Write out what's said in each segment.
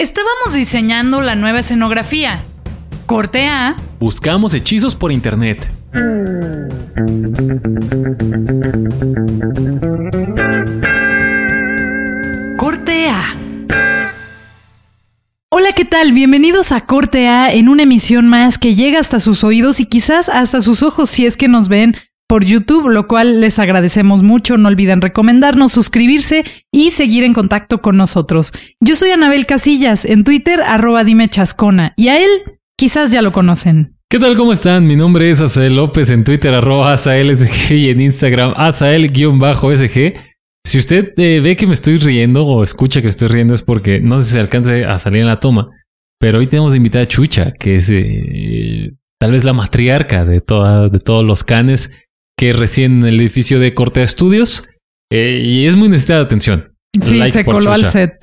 Estábamos diseñando la nueva escenografía. Corte A. Buscamos hechizos por internet. Corte A. Hola, ¿qué tal? Bienvenidos a Corte A en una emisión más que llega hasta sus oídos y quizás hasta sus ojos si es que nos ven por YouTube, lo cual les agradecemos mucho. No olviden recomendarnos, suscribirse y seguir en contacto con nosotros. Yo soy Anabel Casillas, en Twitter, arroba dime chascona, y a él quizás ya lo conocen. ¿Qué tal? ¿Cómo están? Mi nombre es Asael López en Twitter, arroba AsaelSG y en Instagram, Asael-SG. Si usted eh, ve que me estoy riendo o escucha que estoy riendo es porque no sé si se alcance a salir en la toma. Pero hoy tenemos invitada a Chucha, que es eh, tal vez la matriarca de, toda, de todos los canes que recién en el edificio de Corte Estudios eh, y es muy necesitada de atención. Sí, se coló al set.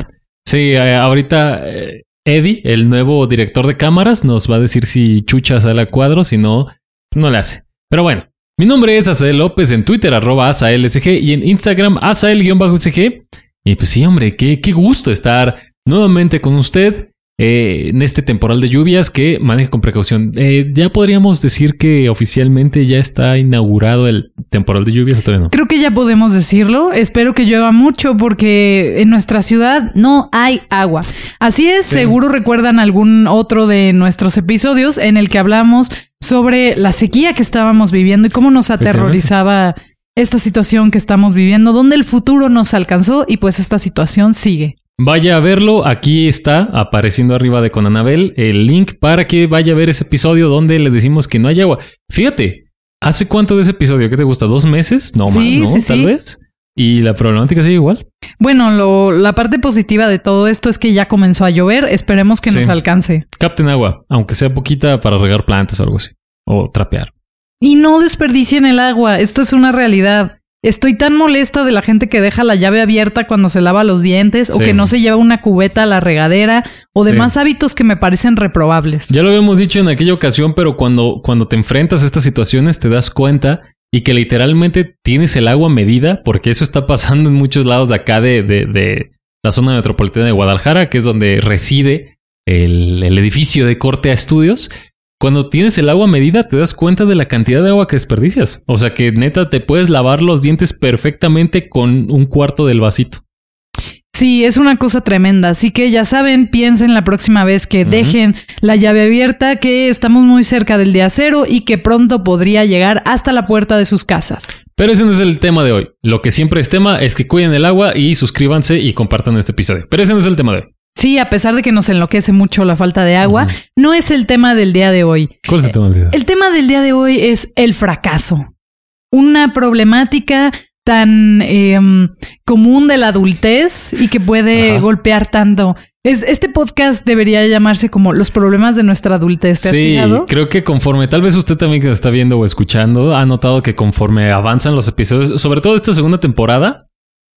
Sí, eh, ahorita eh, Eddie, el nuevo director de cámaras, nos va a decir si Chucha sale a cuadro, si no, no le hace. Pero bueno, mi nombre es Asael López en Twitter, arroba AsaelSG y en Instagram, Asael-SG. Y pues sí, hombre, qué, qué gusto estar nuevamente con usted eh, en este temporal de lluvias que maneje con precaución. Eh, ya podríamos decir que oficialmente ya está inaugurado el temporal de lluvias, todavía no? Creo que ya podemos decirlo. Espero que llueva mucho porque en nuestra ciudad no hay agua. Así es, seguro recuerdan algún otro de nuestros episodios en el que hablamos sobre la sequía que estábamos viviendo y cómo nos aterrorizaba esta situación que estamos viviendo, donde el futuro nos alcanzó y pues esta situación sigue. Vaya a verlo, aquí está apareciendo arriba de con Anabel el link para que vaya a ver ese episodio donde le decimos que no hay agua. Fíjate, ¿hace cuánto de ese episodio? ¿Qué te gusta? ¿Dos meses? No más, ¿no? Tal vez. ¿Y la problemática sigue igual? Bueno, lo, la parte positiva de todo esto es que ya comenzó a llover. Esperemos que nos alcance. Capten agua, aunque sea poquita para regar plantas o algo así. O trapear. Y no desperdicien el agua. Esto es una realidad. Estoy tan molesta de la gente que deja la llave abierta cuando se lava los dientes o que no se lleva una cubeta a la regadera o demás hábitos que me parecen reprobables. Ya lo habíamos dicho en aquella ocasión, pero cuando, cuando te enfrentas a estas situaciones te das cuenta y que literalmente tienes el agua medida, porque eso está pasando en muchos lados de acá de, de, la zona metropolitana de Guadalajara, que es donde reside el, el edificio de Corte a Estudios. Cuando tienes el agua medida, te das cuenta de la cantidad de agua que desperdicias. O sea que neta te puedes lavar los dientes perfectamente con un cuarto del vasito. Sí, es una cosa tremenda. Así que ya saben, piensen la próxima vez que dejen la llave abierta, que estamos muy cerca del día cero y que pronto podría llegar hasta la puerta de sus casas. Pero ese no es el tema de hoy. Lo que siempre es tema es que cuiden el agua y suscríbanse y compartan este episodio. Pero ese no es el tema de hoy. Sí, a pesar de que nos enloquece mucho la falta de agua, no es el tema del día de hoy. ¿Cuál es el tema del día? El tema del día de hoy es el fracaso. Una problemática tan em, común de la adultez y que puede golpear tanto. Es, este podcast debería llamarse como los problemas de nuestra adultez. ¿Te sí, creo que conforme, tal vez usted también que está viendo o escuchando, ha notado que conforme avanzan los episodios, sobre todo esta segunda temporada,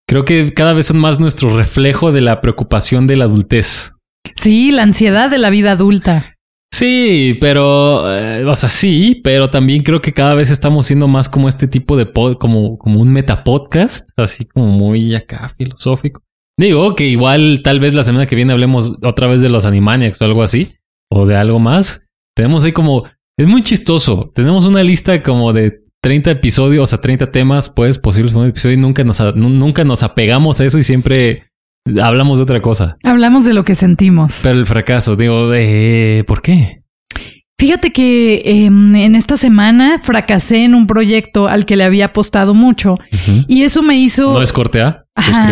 Creo que cada vez son más nuestro reflejo de la preocupación de la adultez. Sí, la ansiedad de la vida adulta. Sí, pero, eh, o sea, sí, pero también creo que cada vez estamos siendo más como este tipo de pod, como, como un metapodcast, así como muy acá filosófico. Digo que igual tal vez la semana que viene hablemos otra vez de los Animaniacs o algo así, o de algo más. Tenemos ahí como, es muy chistoso. Tenemos una lista como de 30 episodios, o sea, 30 temas, pues, posibles un episodio y nunca nos, nunca nos apegamos a eso y siempre hablamos de otra cosa. Hablamos de lo que sentimos. Pero el fracaso, digo, eh, ¿por qué? Fíjate que em, en esta semana fracasé en un proyecto al que le había apostado mucho y eso me hizo... ¿No es cortea?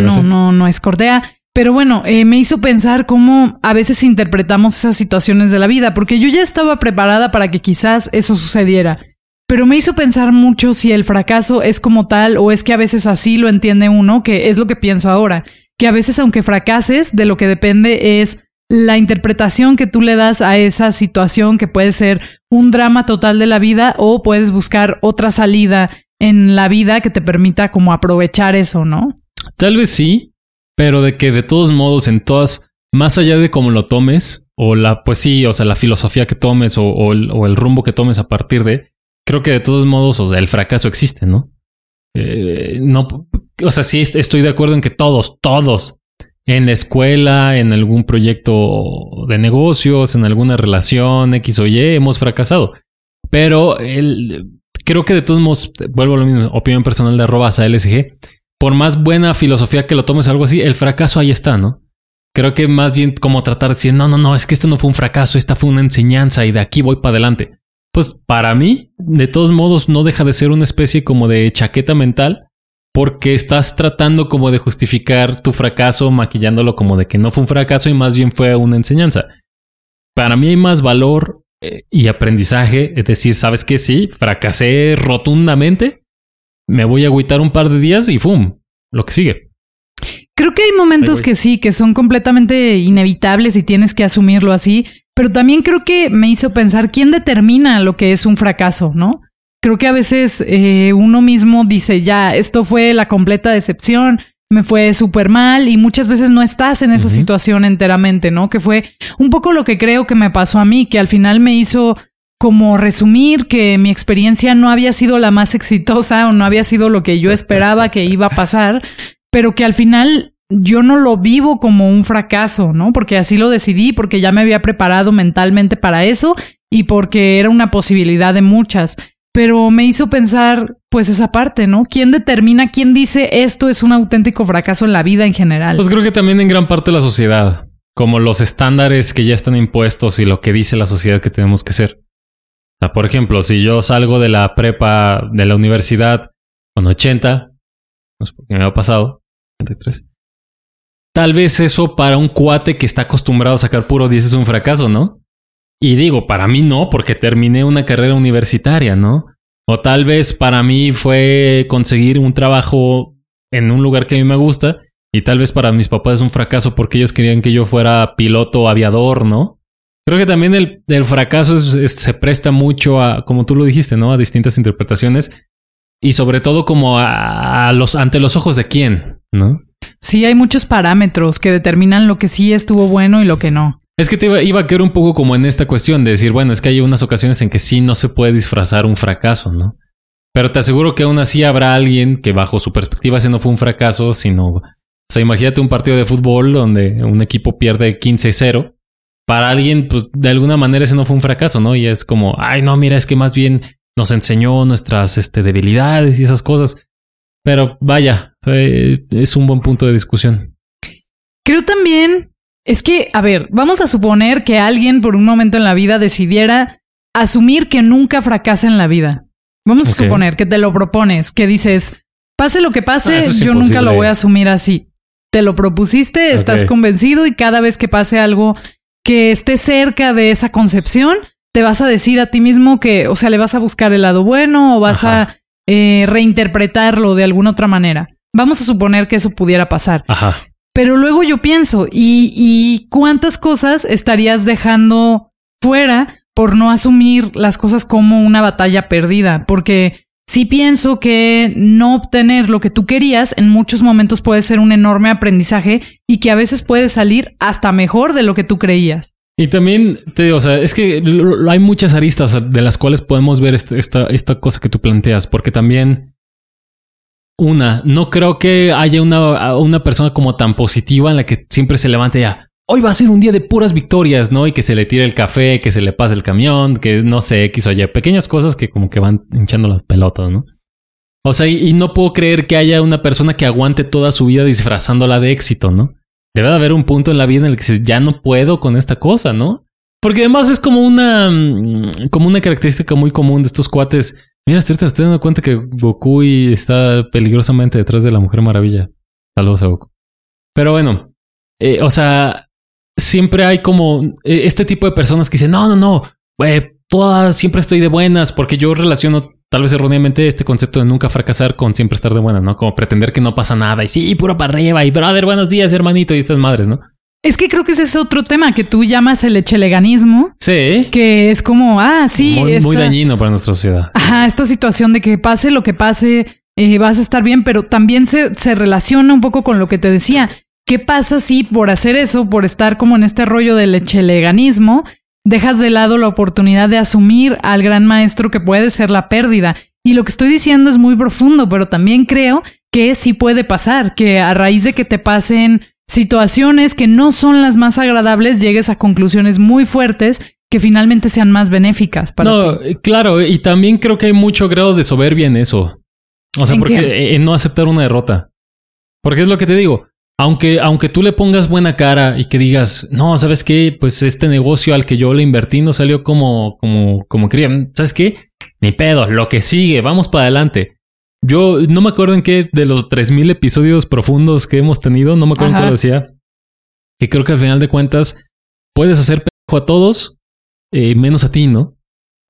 no, no, no es cortea. Pero bueno, eh, me hizo pensar cómo a veces interpretamos esas situaciones de la vida, porque yo ya estaba preparada para que quizás eso sucediera. Pero me hizo pensar mucho si el fracaso es como tal o es que a veces así lo entiende uno, que es lo que pienso ahora, que a veces aunque fracases, de lo que depende es la interpretación que tú le das a esa situación que puede ser un drama total de la vida o puedes buscar otra salida en la vida que te permita como aprovechar eso, ¿no? Tal vez sí, pero de que de todos modos en todas, más allá de cómo lo tomes, o la, pues sí, o sea, la filosofía que tomes o el rumbo que tomes a partir de, creo que de todos modos, o sea, el fracaso existe, ¿no? Eh, no, o sea, sí estoy de acuerdo en que todos, todos en la escuela, en algún proyecto de negocios, en alguna relación X o Y, hemos fracasado. Pero el, creo que de todos modos, vuelvo a lo mismo, opinión personal de arroba LSG, por más buena filosofía que lo tomes algo así, el fracaso ahí está, ¿no? Creo que más bien como tratar de decir, no, no, no, es que esto no fue un fracaso, esta fue una enseñanza y de aquí voy para adelante. Pues para mí, de todos modos, no deja de ser una especie como de chaqueta mental porque estás tratando como de justificar tu fracaso maquillándolo como de que no fue un fracaso y más bien fue una enseñanza. Para mí hay más valor eh, y aprendizaje, es decir, sabes que sí, fracasé rotundamente, me voy a agüitar un par de días y ¡fum! Lo que sigue. Creo que hay momentos que sí, que son completamente inevitables y tienes que asumirlo así, pero también creo que me hizo pensar quién determina lo que es un fracaso, ¿no? creo que a veces eh, uno mismo dice, ya, esto fue la completa decepción, me fue súper mal y muchas veces no estás en esa situación enteramente, ¿no? Que fue un poco lo que creo que me pasó a mí, que al final me hizo como resumir que mi experiencia no había sido la más exitosa o no había sido lo que yo esperaba que iba a pasar, pero que al final yo no lo vivo como un fracaso, ¿no? Porque así lo decidí, porque ya me había preparado mentalmente para eso y porque era una posibilidad de muchas pero me hizo pensar, pues, esa parte, ¿no? ¿Quién determina, quién dice esto es un auténtico fracaso en la vida en general? Pues creo que también en gran parte la sociedad, como los estándares que ya están impuestos y lo que dice la sociedad que tenemos que ser. O sea, por ejemplo, si yo salgo de la prepa, de la universidad con 80, no sé por qué me ha pasado, 83. Tal vez eso para un cuate que está acostumbrado a sacar puro 10 es un fracaso, ¿no? Y digo, para mí no, porque terminé una carrera universitaria, ¿no? O tal vez para mí fue conseguir un trabajo en un lugar que a mí me gusta y tal vez para mis papás es un fracaso porque ellos querían que yo fuera piloto aviador, ¿no? Creo que también el, fracaso se presta mucho a, como tú lo dijiste, ¿no? A distintas interpretaciones y sobre todo como a, a los ante los ojos de quién, ¿no? Sí, hay muchos parámetros que determinan lo que sí estuvo bueno y lo que no. Es que te iba, a quedar un poco como en esta cuestión de decir, bueno, es que hay unas ocasiones en que sí no se puede disfrazar un fracaso, ¿no? Pero te aseguro que aún así habrá alguien que bajo su perspectiva ese no fue un fracaso, sino... O sea, imagínate un partido de fútbol donde un equipo pierde 15-0. Para alguien, pues de alguna manera ese no fue un fracaso, ¿no? Y es como, ay, no, mira, es que más bien nos enseñó nuestras este, debilidades y esas cosas. Pero vaya, es un buen punto de discusión. Creo también es que, a ver, vamos a suponer que alguien por un momento en la vida decidiera asumir que nunca fracasa en la vida. Vamos a suponer que te lo propones, que dices, pase lo que pase, ah, yo nunca lo voy a asumir así. Te lo propusiste, estás convencido y cada vez que pase algo que esté cerca de esa concepción, te vas a decir a ti mismo que, o sea, le vas a buscar el lado bueno o vas a eh, reinterpretarlo de alguna otra manera. Vamos a suponer que eso pudiera pasar. Ajá. Pero luego yo pienso, ¿y, ¿y cuántas cosas estarías dejando fuera por no asumir las cosas como una batalla perdida? Porque sí pienso que no obtener lo que tú querías en muchos momentos puede ser un enorme aprendizaje y que a veces puede salir hasta mejor de lo que tú creías. Y también te digo, o sea, es que hay muchas aristas de las cuales podemos ver este, esta, esta cosa que tú planteas, porque también una, no creo que haya una, una persona como tan positiva en la que siempre se levante ya. Hoy va a ser un día de puras victorias, ¿no? Y que se le tire el café, que se le pase el camión, que no sé, X o Y. Pequeñas cosas que como que van hinchando las pelotas, ¿no? O sea, y, no puedo creer que haya una persona que aguante toda su vida disfrazándola de éxito, ¿no? Debe de haber un punto en la vida en el que dices, ya no puedo con esta cosa, ¿no? Porque además es como una, mm, como una característica muy común de estos cuates Mira, te estoy dando cuenta que Goku está peligrosamente detrás de la Mujer Maravilla. Saludos a Goku. Pero bueno, eh, o sea, siempre hay como eh, este tipo de personas que dicen, no, no, no, eh, todas siempre estoy de buenas, porque yo relaciono tal vez erróneamente este concepto de nunca fracasar con siempre estar de buenas, ¿no? Como pretender que no pasa nada y sí, puro para arriba y brother, buenos días, hermanito, y estas madres, ¿no? Es que creo que ese es otro tema que tú llamas el echeleganismo. Sí. Que es como, ah, sí. Muy, dañino para nuestra sociedad. Ajá, esta situación de que pase lo que pase, eh, vas a estar bien, pero también se, se relaciona un poco con lo que te decía. ¿Qué pasa si por hacer eso, por estar como en este rollo del echeleganismo, dejas de lado la oportunidad de asumir al gran maestro que puede ser la pérdida? Y lo que estoy diciendo es muy profundo, pero también creo que sí puede pasar, que a raíz de que te pasen situaciones que no son las más agradables llegues a conclusiones muy fuertes que finalmente sean más benéficas para no, ti. claro, y también creo que hay mucho grado de soberbia en eso. O sea, ¿En porque en no aceptar una derrota. Porque es lo que te digo. Aunque, aunque tú le pongas buena cara y que digas, no, ¿sabes qué? Pues este negocio al que yo le invertí no salió como, como, como quería. ¿Sabes qué? Ni pedo, lo que sigue, vamos para adelante. Yo no me acuerdo en qué de los 3000 episodios profundos que hemos tenido, no me acuerdo en Ajá. cuál decía. Que creo que al final de cuentas puedes hacer pendejo a todos, eh, menos a ti, ¿no?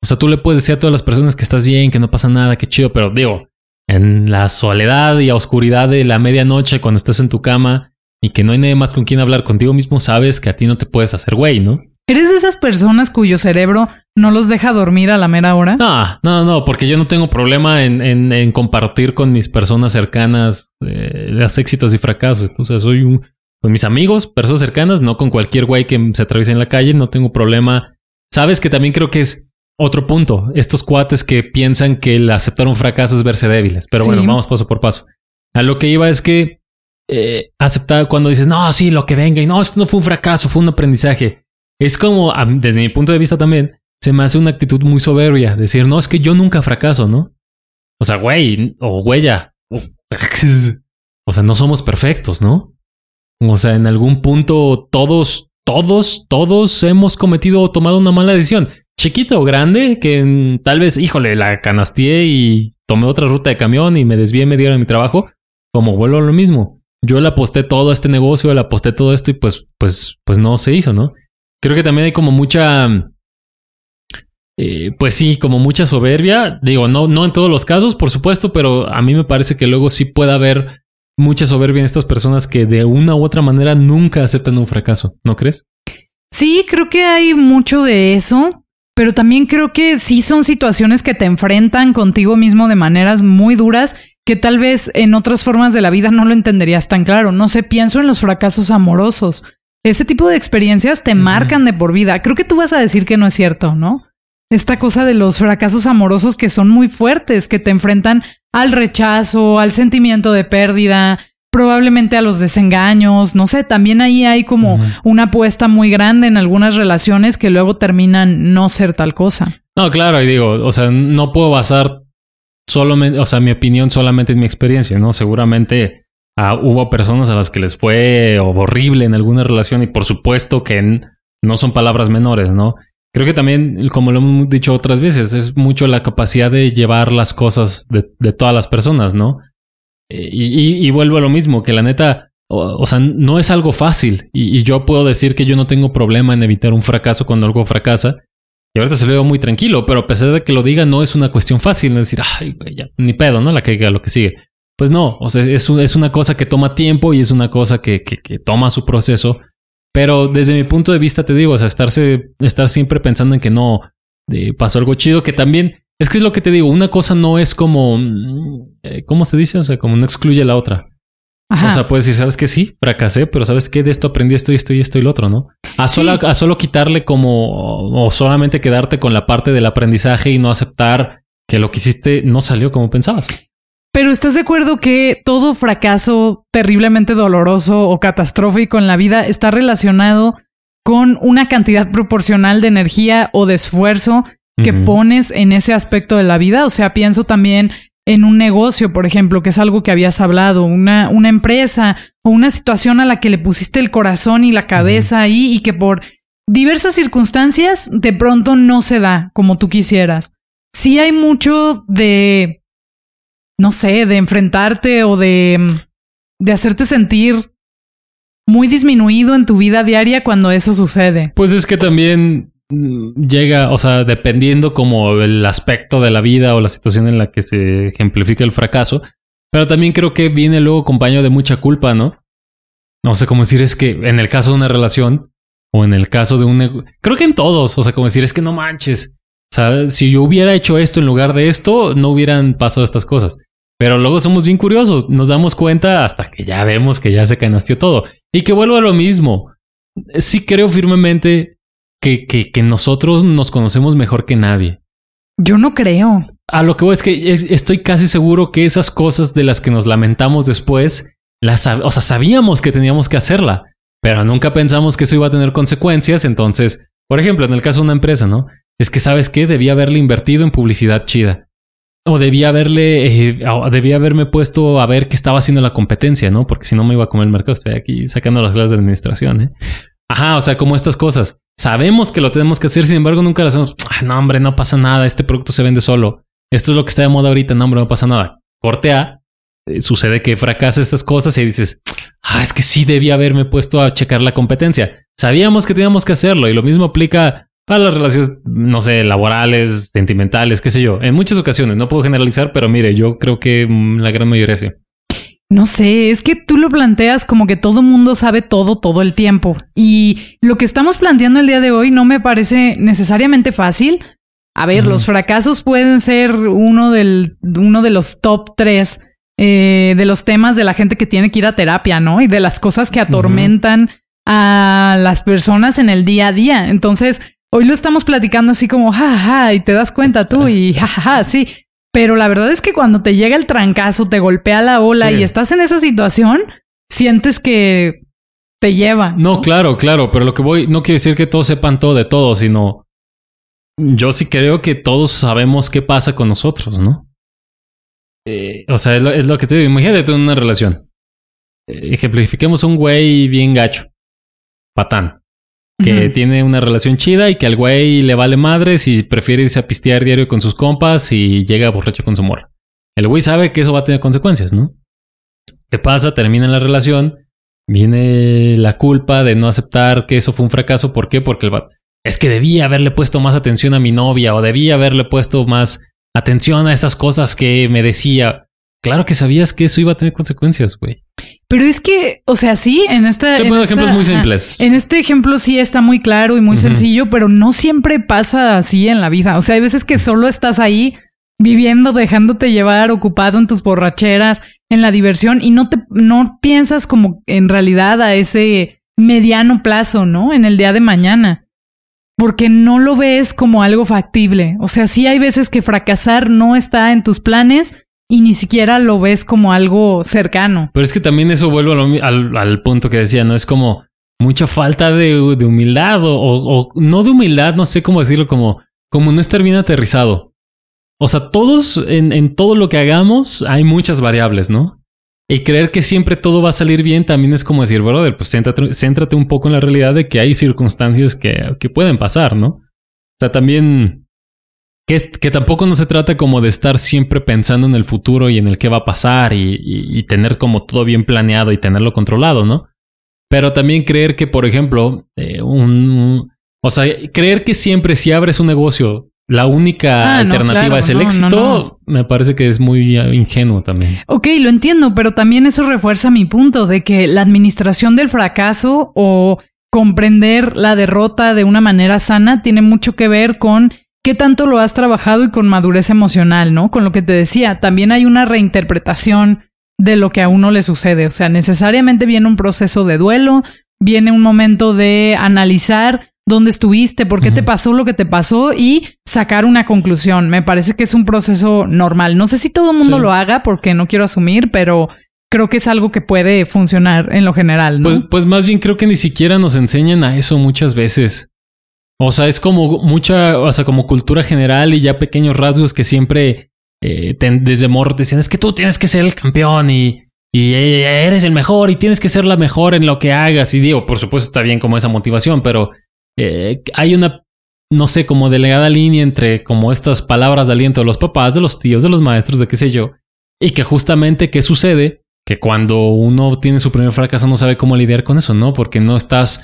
O sea, tú le puedes decir a todas las personas que estás bien, que no pasa nada, que chido, pero digo, en la soledad y a oscuridad de la medianoche cuando estás en tu cama y que no hay nadie más con quien hablar contigo mismo, sabes que a ti no te puedes hacer güey, ¿no? ¿Eres de esas personas cuyo cerebro no los deja dormir a la mera hora? No, no, no, porque yo no tengo problema en, en- en compartir con mis personas cercanas eh, los éxitos y fracasos. Sea, soy un, con mis amigos, personas cercanas, no con cualquier güey que se atraviese en la calle, no tengo problema. Sabes que también creo que es otro punto. Estos cuates que piensan que el aceptar un fracaso es verse débiles. Pero Sí. bueno, vamos paso por paso. A lo que iba es que eh, aceptar cuando dices, no, sí, lo que venga, y no, esto no fue un fracaso, fue un aprendizaje. Es como, desde mi punto de vista también, se me hace una actitud muy soberbia. Decir, no, es que yo nunca fracaso, ¿no? O sea, güey, o huella. O sea, no somos perfectos, ¿no? O sea, en algún punto todos, todos, todos hemos cometido o tomado una mala decisión. Chiquito o grande, que tal vez, híjole, la canasteé y tomé otra ruta de camión y me desvié media hora de mi trabajo. Como vuelvo a lo mismo. Yo le aposté todo este negocio, le aposté todo esto y pues, pues, pues no se hizo, ¿no? Creo que también hay como mucha, eh, pues sí, como mucha soberbia. Digo, no, no en todos los casos, por supuesto, pero a mí me parece que luego sí puede haber mucha soberbia en estas personas que de una u otra manera nunca aceptan un fracaso, ¿no crees? Sí, creo que hay mucho de eso, pero también creo que sí son situaciones que te enfrentan contigo mismo de maneras muy duras que tal vez en otras formas de la vida no lo entenderías tan claro. No sé, pienso en los fracasos amorosos. Ese tipo de experiencias te marcan de por vida. Creo que tú vas a decir que no es cierto, ¿no? Esta cosa de los fracasos amorosos que son muy fuertes, que te enfrentan al rechazo, al sentimiento de pérdida, probablemente a los desengaños, no sé, también ahí hay como una apuesta muy grande en algunas relaciones que luego terminan no ser tal cosa. No, claro, y digo, o sea, no puedo basar solamente, o sea, mi opinión solamente en mi experiencia, ¿no? Seguramente ah, hubo personas a las que les fue horrible en alguna relación y por supuesto que no son palabras menores, ¿no? Creo que también, como lo hemos dicho otras veces, es mucho la capacidad de llevar las cosas de, de todas las personas, ¿no? Eh, Y, vuelvo a lo mismo, que la neta, o, sea, no es algo fácil. Y, yo puedo decir que yo no tengo problema en evitar un fracaso cuando algo fracasa. Y ahorita se lo veo muy tranquilo, pero a pesar de que lo diga, no es una cuestión fácil. Es decir, ay, güey, ya, ni pedo, ¿no? La que lo que sigue. Pues no, o sea, es, es una cosa que toma tiempo y es una cosa que, que, que toma su proceso. Pero desde mi punto de vista, te digo, o sea, estarse, estar siempre pensando en que no eh, pasó algo chido, que también es que es lo que te digo, una cosa no es como, eh, ¿cómo se dice? O sea, como no excluye la otra. Ajá. O sea, puedes decir, ¿sabes qué? Sí, fracasé, pero ¿sabes qué? De esto aprendí esto y esto y esto y lo otro, ¿no? A Sí. solo, a solo quitarle como, o solamente quedarte con la parte del aprendizaje y no aceptar que lo que hiciste no salió como pensabas. Pero ¿estás de acuerdo que todo fracaso terriblemente doloroso o catastrófico en la vida está relacionado con una cantidad proporcional de energía o de esfuerzo que pones en ese aspecto de la vida? O sea, pienso también en un negocio, por ejemplo, que es algo que habías hablado, una, una empresa o una situación a la que le pusiste el corazón y la cabeza ahí y que por diversas circunstancias de pronto no se da como tú quisieras. Sí hay mucho de, no sé, de enfrentarte o de, de hacerte sentir muy disminuido en tu vida diaria cuando eso sucede. Pues es que también llega, o sea, dependiendo como el aspecto de la vida o la situación en la que se ejemplifica el fracaso, pero también creo que viene luego acompañado de mucha culpa, ¿no? No sé cómo decir, es que en el caso de una relación o en el caso de un... Creo que en todos, o sea, como decir, es que no manches. O sea, si yo hubiera hecho esto en lugar de esto, no hubieran pasado estas cosas. Pero luego somos bien curiosos, nos damos cuenta hasta que ya vemos que ya se canasteó todo. Y que vuelvo a lo mismo. Sí creo firmemente que, que, que nosotros nos conocemos mejor que nadie. Yo no creo. A lo que voy es que es- estoy casi seguro que esas cosas de las que nos lamentamos después la o sea, sabíamos que teníamos que hacerla, pero nunca pensamos que eso iba a tener consecuencias. Entonces, por ejemplo, en el caso de una empresa, ¿no? Es que sabes qué, debía haberle invertido en publicidad chida. O debía haberle, eh, debía haberme puesto a ver qué estaba haciendo la competencia, ¿no? Porque si no me iba a comer el mercado. Estoy aquí sacando las clases de administración, ¿eh? Ajá, o sea, como estas cosas. Sabemos que lo tenemos que hacer, sin embargo, nunca lo hacemos. Ah, no, hombre, no pasa nada. Este producto se vende solo. Esto es lo que está de moda ahorita. No, hombre, no pasa nada. Corte A. Eh, sucede que fracasa estas cosas y dices, ah, es que sí debía haberme puesto a checar la competencia. Sabíamos que teníamos que hacerlo y lo mismo aplica para las relaciones, no sé, laborales, sentimentales, qué sé yo. En muchas ocasiones, no puedo generalizar, pero mire, yo creo que mm, la gran mayoría sí. No sé, es que tú lo planteas como que todo mundo sabe todo todo el tiempo. Y lo que estamos planteando el día de hoy no me parece necesariamente fácil. A ver, los fracasos pueden ser uno, del, uno de los top tres eh, de los temas de la gente que tiene que ir a terapia, ¿no? Y de las cosas que atormentan a las personas en el día a día. Entonces, hoy lo estamos platicando así como, jaja, y te das cuenta tú y jajaja, sí. Pero la verdad es que cuando te llega el trancazo, te golpea la ola y estás en esa situación, sientes que te lleva. ¿no? claro, claro, pero lo que voy, no quiero decir que todos sepan todo de todo, sino yo sí creo que todos sabemos qué pasa con nosotros, ¿no? Eh, o sea, es lo, que te digo, imagínate tú en una relación. Eh, ejemplifiquemos un güey bien gacho, patán que tiene una relación chida y que al güey le vale madres y prefiere irse a pistear diario con sus compas y llega borracho con su morra. El güey sabe que eso va a tener consecuencias, ¿no? ¿Qué pasa? Termina la relación, viene la culpa de no aceptar que eso fue un fracaso. ¿Por qué? Porque el es que debía haberle puesto más atención a mi novia o debía haberle puesto más atención a estas cosas que me decía. Claro que sabías que eso iba a tener consecuencias, güey. Pero es que, o sea, sí, en esta. Estoy poniendo ejemplos muy simples. En este ejemplo sí está muy claro y muy sencillo, pero no siempre pasa así en la vida. O sea, hay veces que solo estás ahí viviendo, dejándote llevar, ocupado en tus borracheras, en la diversión y no te, no piensas como en realidad a ese mediano plazo, ¿no? En el día de mañana. Porque no lo ves como algo factible. O sea, sí hay veces que fracasar no está en tus planes, y ni siquiera lo ves como algo cercano. Pero es que también eso vuelve al, punto que decía, ¿no? Es como mucha falta de, humildad o, no de humildad, no sé cómo decirlo, como, como no estar bien aterrizado. O sea, todos, en, en todo lo que hagamos, hay muchas variables, ¿no? Y creer que siempre todo va a salir bien también es como decir, brother, pues céntrate, céntrate un poco en la realidad de que hay circunstancias que, que pueden pasar, ¿no? O sea, también que, tampoco no se trata como de estar siempre pensando en el futuro y en el qué va a pasar y, tener como todo bien planeado y tenerlo controlado, ¿no? Pero también creer que, por ejemplo, eh, un, o sea, creer que siempre si abres un negocio, la única ah, alternativa es el éxito, me parece que es muy uh, ingenuo también. Ok, lo entiendo, pero también eso refuerza mi punto de que la administración del fracaso o comprender la derrota de una manera sana tiene mucho que ver con qué tanto lo has trabajado y con madurez emocional, ¿no? Con lo que te decía, también hay una reinterpretación de lo que a uno le sucede. O sea, necesariamente viene un proceso de duelo, viene un momento de analizar dónde estuviste, por qué te pasó lo que te pasó y sacar una conclusión. Me parece que es un proceso normal. No sé si todo el mundo lo haga porque no quiero asumir, pero creo que es algo que puede funcionar en lo general. ¿no? Pues, pues más bien creo que ni siquiera nos enseñan a eso muchas veces. O sea, es como mucha, o sea, como cultura general y ya pequeños rasgos que siempre eh, desde morro te decían, es que tú tienes que ser el campeón y, y eres el mejor y tienes que ser la mejor en lo que hagas. Y digo, por supuesto está bien como esa motivación, pero eh, hay una, no sé, como delegada línea entre como estas palabras de aliento de los papás, de los tíos, de los maestros, de qué sé yo. Y que justamente, ¿qué sucede? Que cuando uno tiene su primer fracaso no sabe cómo lidiar con eso, ¿no? Porque no estás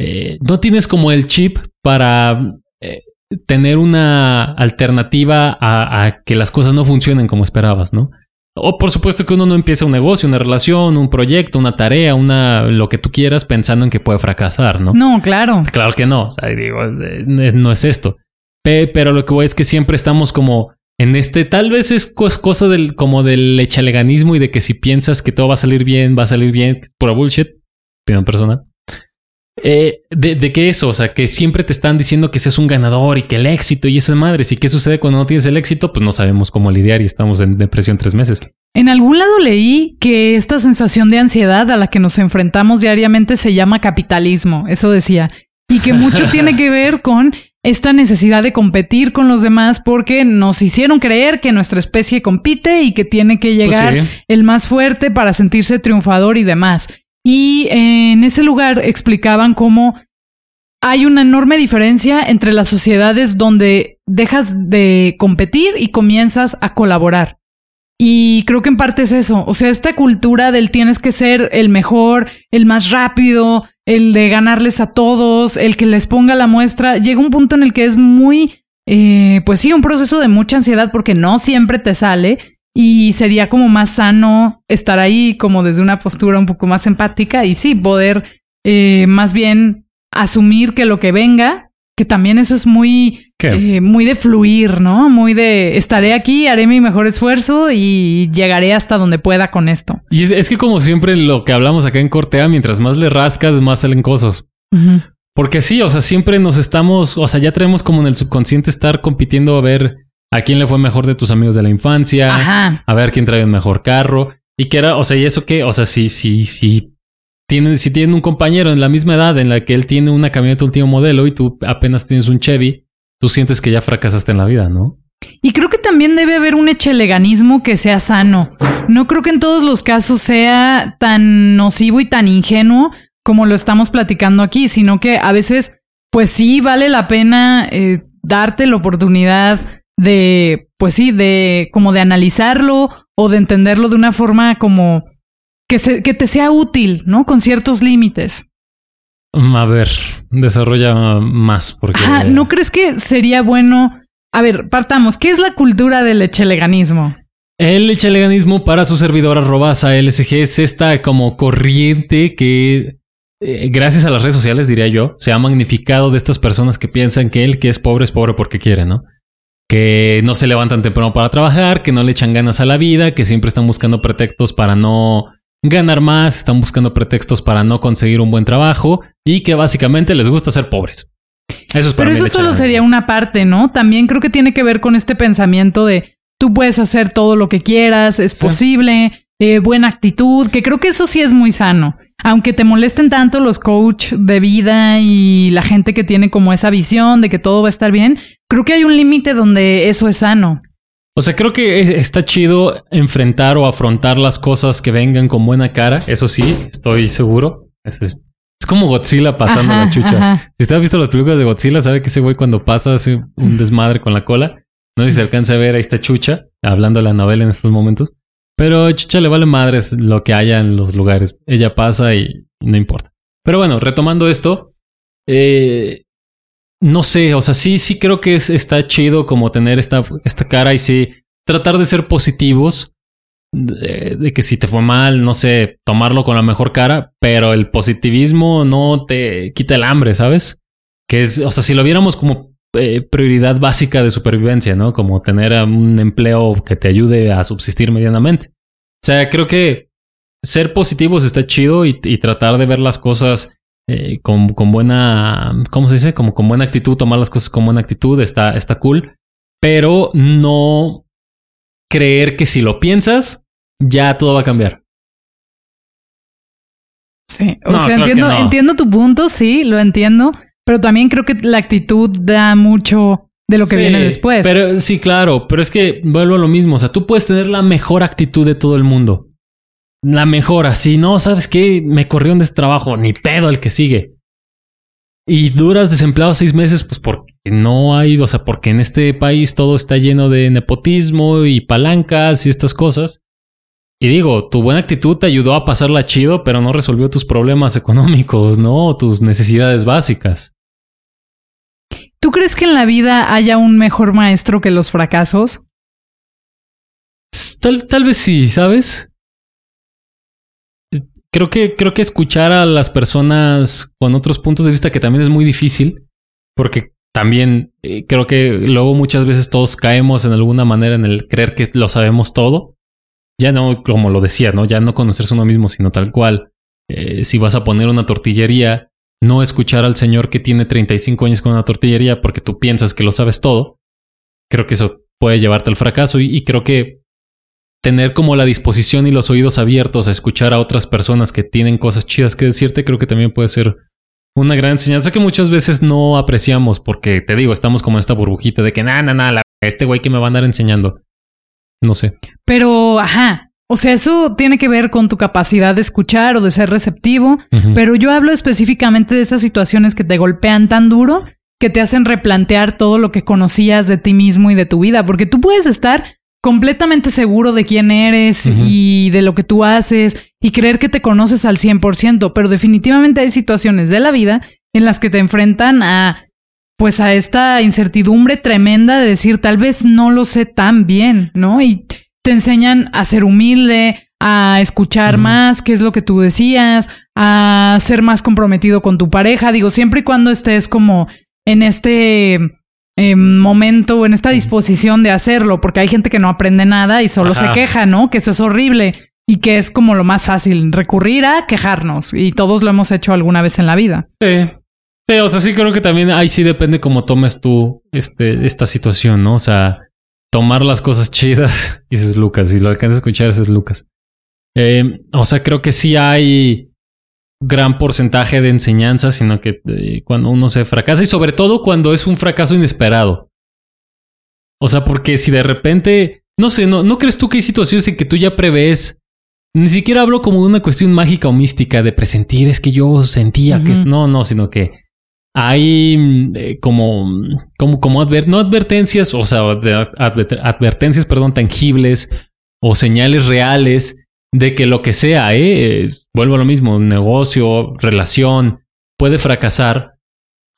eh, no tienes como el chip para eh, tener una alternativa a, que las cosas no funcionen como esperabas, ¿no? O por supuesto que uno no empieza un negocio, una relación, un proyecto, una tarea, una lo que tú quieras pensando en que puede fracasar, ¿no? No, claro. Claro que no. O sea, digo, eh, no es esto. Pero lo que voy es que siempre estamos como en este, tal vez es cosa del, como del echaleganismo y de que si piensas que todo va a salir bien, va a salir bien, pura bullshit, opinión personal. Eh, de, de que eso, o sea, que siempre te están diciendo que seas un ganador y que el éxito y esas madres. ¿Y qué sucede cuando no tienes el éxito? Pues no sabemos cómo lidiar y estamos en depresión tres meses. En algún lado leí que esta sensación de ansiedad a la que nos enfrentamos diariamente se llama capitalismo, eso decía, y que mucho tiene que ver con esta necesidad de competir con los demás porque nos hicieron creer que nuestra especie compite y que tiene que Pues llegar el más fuerte para sentirse triunfador y demás. Y en ese lugar explicaban cómo hay una enorme diferencia entre las sociedades donde dejas de competir y comienzas a colaborar. Y creo que en parte es eso, o sea, esta cultura del tienes que ser el mejor, el más rápido, el de ganarles a todos, el que les ponga la muestra, llega un punto en el que es muy, eh, pues sí, un proceso de mucha ansiedad porque no siempre te sale y sería como más sano estar ahí como desde una postura un poco más empática y sí, poder eh, más bien asumir que lo que venga, que también eso es muy, eh, muy de fluir, ¿no? Muy de estaré aquí, haré mi mejor esfuerzo y llegaré hasta donde pueda con esto. Y es, es que como siempre lo que hablamos acá en Cortea, mientras más le rascas, más salen cosas. Porque sí, o sea, siempre nos estamos, o sea, ya traemos como en el subconsciente estar compitiendo a ver a quién le fue mejor de tus amigos de la infancia, Ajá. a ver quién trae un mejor carro. Y que era, o sea, y eso que, o sea, sí, sí, sí. Tienen, si tienen un compañero en la misma edad en la que él tiene una camioneta último modelo y tú apenas tienes un Chevy, tú sientes que ya fracasaste en la vida, ¿no? Y creo que también debe haber un echeleganismo que sea sano. No creo que en todos los casos sea tan nocivo y tan ingenuo como lo estamos platicando aquí, sino que a veces, pues sí vale la pena eh, darte la oportunidad de, pues sí, de como de analizarlo o de entenderlo de una forma como que, se, que te sea útil, ¿no? Con ciertos límites. Mm, A ver, desarrolla más porque... Ajá, ¿no crees que sería bueno? A ver, partamos. ¿Qué es la cultura del echeleganismo? El echeleganismo para su servidor arroba LSG es esta como corriente que, eh, gracias a las redes sociales, diría yo, se ha magnificado de estas personas que piensan que el que es pobre es pobre porque quiere, ¿no? Que no se levantan temprano para trabajar, que no le echan ganas a la vida, que siempre están buscando pretextos para no ganar más, están buscando pretextos para no conseguir un buen trabajo y que básicamente les gusta ser pobres. Eso es para Pero mí eso solo sería una parte, ¿no? También creo que tiene que ver con este pensamiento de tú puedes hacer todo lo que quieras, es Sí. posible, eh, buena actitud, que creo que eso sí es muy sano. Aunque te molesten tanto los coach de vida y la gente que tiene como esa visión de que todo va a estar bien, creo que hay un límite donde eso es sano. O sea, creo que es- está chido enfrentar o afrontar las cosas que vengan con buena cara. Eso sí, estoy seguro. Es, es- es como Godzilla pasando Ajá, la chucha. ajá. Si usted ha visto las películas de Godzilla, sabe que ese güey cuando pasa hace un desmadre con la cola. No sé si se alcanza a ver, ahí está Chucha, hablando de la novela en estos momentos. Pero Chucha le vale madres lo que haya en los lugares. Ella pasa y, y no importa. Pero bueno, retomando esto, eh, no sé, o sea, sí, sí creo que es, está chido como tener esta, esta cara y sí tratar de ser positivos. De, que si te fue mal, no sé, tomarlo con la mejor cara, pero el positivismo no te quita el hambre, ¿sabes? Que es, o sea, si lo viéramos como eh, prioridad básica de supervivencia, ¿no? Como tener un empleo que te ayude a subsistir medianamente. O sea, creo que ser positivos está chido y, y tratar de ver las cosas eh, con, con buena, ¿cómo se dice? Como con buena actitud, tomar las cosas con buena actitud, está, está cool. Pero no creer que si lo piensas, ya todo va a cambiar. Sí, o No, sea, entiendo, no. entiendo tu punto, sí, lo entiendo, pero también creo que la actitud da mucho de lo que Sí, viene después. Pero sí, claro, pero es que vuelvo a lo mismo. O sea, tú puedes tener la mejor actitud de todo el mundo. La mejor, así, no, ¿sabes qué? Me corrieron de este trabajo, ni pedo el que sigue. Y duras desempleado seis meses, pues porque no hay, o sea, porque en este país todo está lleno de nepotismo y palancas y estas cosas. Y digo, tu buena actitud te ayudó a pasarla chido, pero no resolvió tus problemas económicos, ¿no? Tus necesidades básicas. ¿Tú crees que en la vida haya un mejor maestro que los fracasos? Tal, tal vez sí, ¿sabes? Creo que, creo que escuchar a las personas con otros puntos de vista que también es muy difícil, porque también eh, creo que luego muchas veces todos caemos en alguna manera en el creer que lo sabemos todo. Ya no, como lo decía, ¿no? Ya no conocerse uno mismo, sino tal cual. Eh, si vas a poner una tortillería, no escuchar al señor que tiene 35 años con una tortillería porque tú piensas que lo sabes todo. Creo que eso puede llevarte al fracaso y, y creo que tener como la disposición y los oídos abiertos a escuchar a otras personas que tienen cosas chidas que decirte, creo que también puede ser una gran enseñanza que muchas veces no apreciamos porque te digo, estamos como en esta burbujita de que, nada, nada, nada, este güey que me va a andar enseñando. No sé. Pero, ajá, o sea, eso tiene que ver con tu capacidad de escuchar o de ser receptivo, pero yo hablo específicamente de esas situaciones que te golpean tan duro que te hacen replantear todo lo que conocías de ti mismo y de tu vida, porque tú puedes estar completamente seguro de quién eres y de lo que tú haces y creer que te conoces al 100%, pero definitivamente hay situaciones de la vida en las que te enfrentan a pues a esta incertidumbre tremenda de decir tal vez no lo sé tan bien, ¿no? Y te enseñan a ser humilde, a escuchar más, qué es lo que tú decías, a ser más comprometido con tu pareja, digo, siempre y cuando estés como en este eh, momento, en esta disposición de hacerlo, porque hay gente que no aprende nada y solo se queja, ¿no? Que eso es horrible y que es como lo más fácil, recurrir a quejarnos y todos lo hemos hecho alguna vez en la vida. Sí. Sí, o sea, sí creo que también ahí sí depende cómo tomes tú este, esta situación, ¿no? O sea, tomar las cosas chidas, y ese es Lucas, si lo alcanzas a escuchar, ese es Lucas. Eh, o sea, creo que sí hay gran porcentaje de enseñanza, sino que eh, cuando uno se fracasa y sobre todo cuando es un fracaso inesperado. O sea, porque si de repente, no sé, ¿no, ¿no crees tú que hay situaciones en que tú ya prevés? Ni siquiera hablo como de una cuestión mágica o mística de presentir, es que yo sentía que... No, no, sino que hay mm, eh, como, como, como no advertencias, o sea, advertencias, perdón, tangibles o señales reales de que lo que sea, ¿eh? vuelvo a lo mismo, negocio, relación, puede fracasar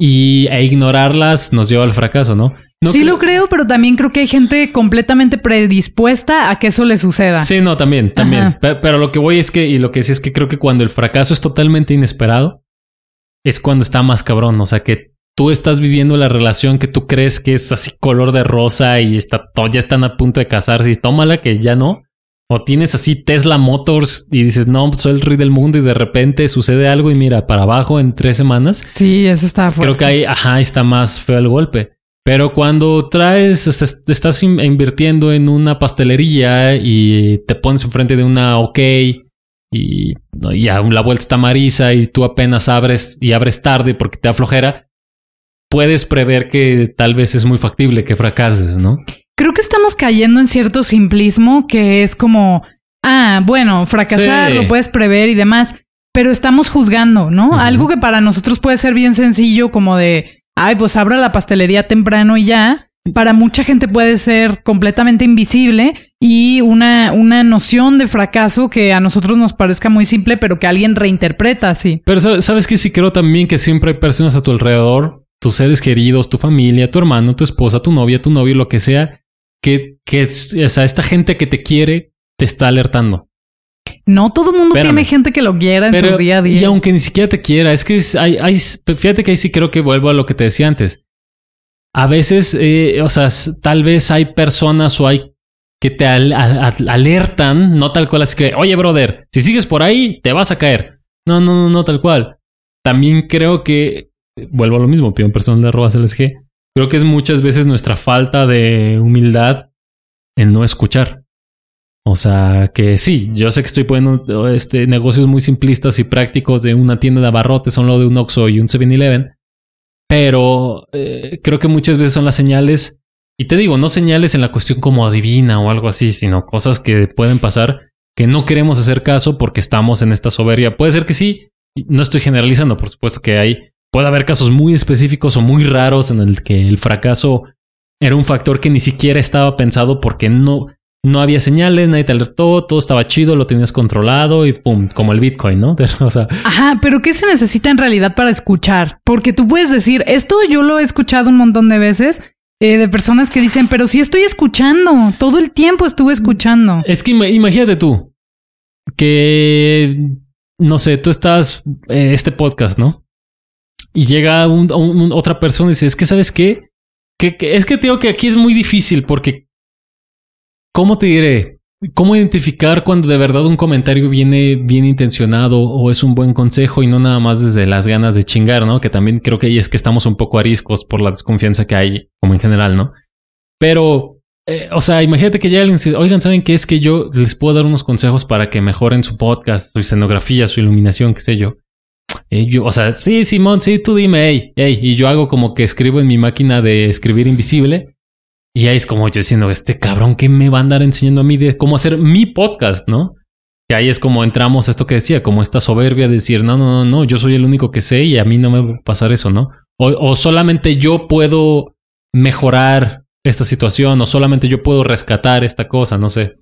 y e ignorarlas nos lleva al fracaso, ¿no? sí lo creo, pero también creo que hay gente completamente predispuesta a que eso le suceda. Sí, no, también, también. Pero, lo que voy es que, y lo que sí es que creo que cuando el fracaso es totalmente inesperado, es cuando está más cabrón. O sea, que tú estás viviendo la relación que tú crees que es así color de rosa y está, ya están a punto de casarse y tómala que ya no. O tienes así Tesla Motors y dices, no, soy el rey del mundo y de repente sucede algo y mira, para abajo en tres semanas. Sí, eso está fuerte. Creo que ahí, ajá, está más feo el golpe. Pero cuando traes, estás invirtiendo en una pastelería y te pones enfrente de una OK y, ya la vuelta está marisa y tú apenas abres y abres tarde porque te aflojera, puedes prever que tal vez es muy factible que fracases, ¿no? Creo que estamos cayendo en cierto simplismo que es como, ah, bueno, fracasar lo puedes prever y demás, pero estamos juzgando, ¿no? Algo que para nosotros puede ser bien sencillo como de, ay, pues abra la pastelería temprano y ya, para mucha gente puede ser completamente invisible y una, una noción de fracaso que a nosotros nos parezca muy simple, pero que alguien reinterpreta así. Pero sabes que sí creo también que siempre hay personas a tu alrededor, tus seres queridos, tu familia, tu hermano, tu esposa, tu novia, tu novio, lo que sea, que, que o sea, esta gente que te quiere te está alertando. No todo el mundo tiene gente que lo quiera en su día a día. Y aunque ni siquiera te quiera, es que hay, hay, fíjate que ahí sí creo que vuelvo a lo que te decía antes. A veces, eh, o sea, tal vez hay personas o hay que te alertan, no tal cual, así que, oye, brother, si sigues por ahí, te vas a caer. No, no, no, no tal cual. También creo que, vuelvo a lo mismo, pido personal de arroba CLSG, creo que es muchas veces nuestra falta de humildad en no escuchar. O sea, que sí, yo sé que estoy poniendo este, negocios muy simplistas y prácticos de una tienda de abarrotes, son lo de un Oxxo y un 7-Eleven, pero eh, creo que muchas veces son las señales y te digo, no señales en la cuestión como adivina o algo así, sino cosas que pueden pasar que no queremos hacer caso porque estamos en esta soberbia. Puede ser que sí, no estoy generalizando, por supuesto que hay, puede haber casos muy específicos o muy raros en el que el fracaso era un factor que ni siquiera estaba pensado porque no, no había señales, nadie te alertó, todo estaba chido, lo tenías controlado y pum, como el Bitcoin, ¿no? o sea, Ajá, pero ¿qué se necesita en realidad para escuchar? Porque tú puedes decir, esto yo lo he escuchado un montón de veces eh, de personas que dicen, pero sí estoy escuchando, todo el tiempo estuve escuchando. Es que imagínate tú, que, no sé, tú estás en este podcast, ¿no? Y llega otra persona y dice, es que, ¿sabes qué? Que, es que te que aquí es muy difícil porque, ¿cómo te diré? ¿Cómo identificar cuando de verdad un comentario viene bien intencionado o es un buen consejo y no nada más desde las ganas de chingar, ¿no? Que también creo que ahí es que estamos un poco ariscos por la desconfianza que hay, como en general, ¿no? Pero eh, o sea, imagínate que ya alguien dice, oigan, ¿saben qué es que yo les puedo dar unos consejos para que mejoren su podcast, su escenografía, su iluminación, qué sé yo? O sea, sí, Simón, sí, tú dime, hey, hey, y yo hago como que escribo en mi máquina de escribir invisible. Y ahí es como yo diciendo, este cabrón, ¿qué me va a andar enseñando a mí de cómo hacer mi podcast, no? Que ahí es como entramos a esto que decía, como esta soberbia de decir, no, no, no, no, yo soy el único que sé y a mí no me va a pasar eso, ¿no? O, o solamente yo puedo mejorar esta situación o solamente yo puedo rescatar esta cosa, no sé.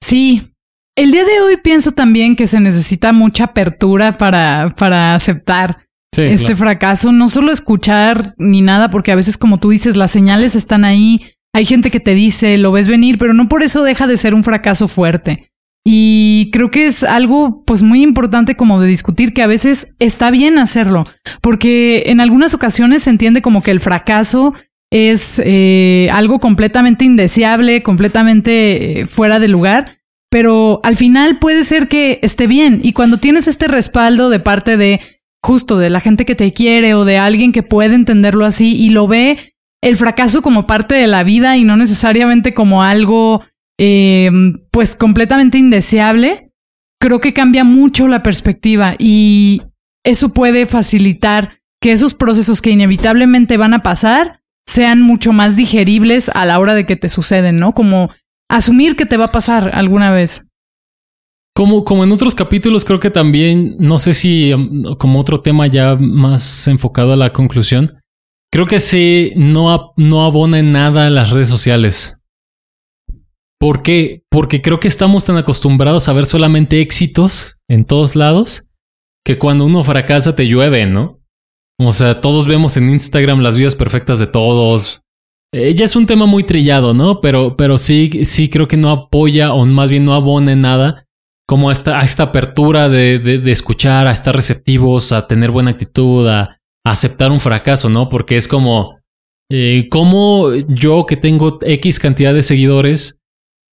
Sí. El día de hoy pienso también que se necesita mucha apertura para, para aceptar Sí, este claro. fracaso, no solo escuchar ni nada, porque a veces como tú dices, las señales están ahí, hay gente que te dice, lo ves venir, pero no por eso deja de ser un fracaso fuerte. Y creo que es algo pues muy importante como de discutir que a veces está bien hacerlo, porque en algunas ocasiones se entiende como que el fracaso es eh, algo completamente indeseable, completamente eh, fuera de lugar, pero al final puede ser que esté bien. Y cuando tienes este respaldo de parte de justo de la gente que te quiere o de alguien que puede entenderlo así y lo ve el fracaso como parte de la vida y no necesariamente como algo eh, pues completamente indeseable, creo que cambia mucho la perspectiva y eso puede facilitar que esos procesos que inevitablemente van a pasar sean mucho más digeribles a la hora de que te suceden, ¿no? Como asumir que te va a pasar alguna vez. Como, como en otros capítulos, creo que también, no sé si um, como otro tema ya más enfocado a la conclusión, creo que sí no, no abona en nada las redes sociales. ¿Por qué? Porque creo que estamos tan acostumbrados a ver solamente éxitos en todos lados que cuando uno fracasa te llueve, ¿no? O sea, todos vemos en Instagram las vidas perfectas de todos. Eh, ya es un tema muy trillado, ¿no? Pero, pero sí, sí creo que no apoya o más bien no abona en nada como a esta, esta apertura de, escuchar, a estar receptivos, a tener buena actitud, a, aceptar un fracaso, ¿no? Porque es como, eh, yo que tengo X cantidad de seguidores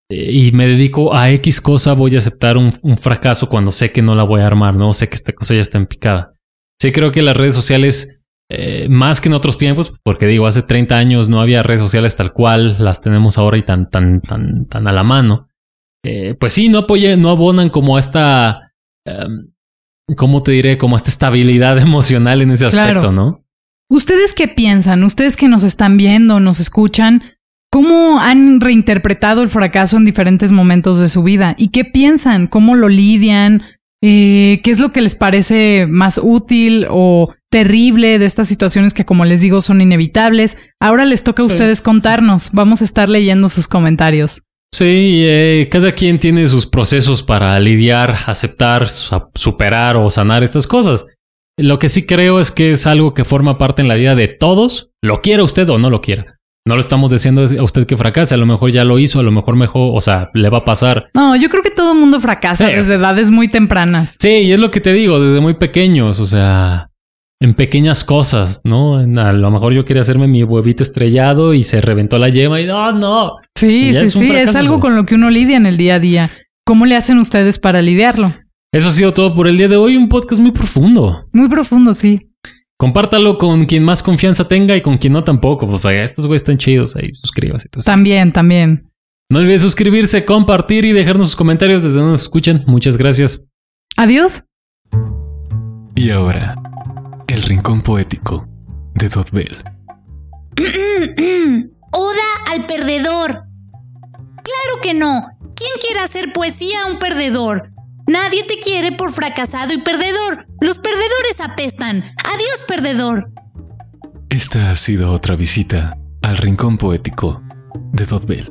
eh, y me dedico a X cosa, voy a aceptar un, un fracaso cuando sé que no la voy a armar, ¿no? Sé que esta cosa ya está en picada. Sí creo que las redes sociales, eh, más que en otros tiempos, porque digo, hace 30 años no había redes sociales tal cual las tenemos ahora y tan, tan, tan, tan a la mano. Eh, pues sí, no apoyan, no abonan como a esta, em, ¿cómo te diré? Como a esta estabilidad emocional en ese Claro. aspecto, ¿no? ¿Ustedes qué piensan? Ustedes que nos están viendo, nos escuchan, ¿cómo han reinterpretado el fracaso en diferentes momentos de su vida? ¿Y qué piensan? ¿Cómo lo lidian? Eh, ¿Qué es lo que les parece más útil o terrible de estas situaciones que, como les digo, son inevitables? Ahora les toca a Sí. ustedes contarnos. Vamos a estar leyendo sus comentarios. Sí, eh, cada quien tiene sus procesos para lidiar, aceptar, su- superar o sanar estas cosas. Lo que sí creo es que es algo que forma parte en la vida de todos, lo quiera usted o no lo quiera. No lo estamos diciendo a usted que fracase, a lo mejor ya lo hizo, a lo mejor mejor, o sea, le va a pasar. No, yo creo que todo el mundo fracasa Sí. desde edades muy tempranas. Sí, y es lo que te digo, desde muy pequeños, o sea, en pequeñas cosas, ¿no? En- A lo mejor yo quería hacerme mi huevito estrellado y se reventó la yema y no, no. Sí, sí, es sí, es algo con lo que uno lidia en el día a día. ¿Cómo le hacen ustedes para lidiarlo? Eso ha sido todo por el día de hoy, un podcast muy profundo. Muy profundo, sí. Compártalo con quien más confianza tenga y con quien no tampoco. Pues vaya, estos güeyes están chidos ahí, suscríbase. Entonces, También, también. no olvides suscribirse, compartir y dejarnos sus comentarios desde donde nos escuchan. Muchas gracias. Adiós. Y ahora, el rincón poético de Dot Bell. Oda al perdedor. Claro que no. ¿Quién quiere hacer poesía a un perdedor? Nadie te quiere por fracasado y perdedor. Los perdedores apestan. Adiós, perdedor. Esta ha sido otra visita al rincón poético de Dot Bell.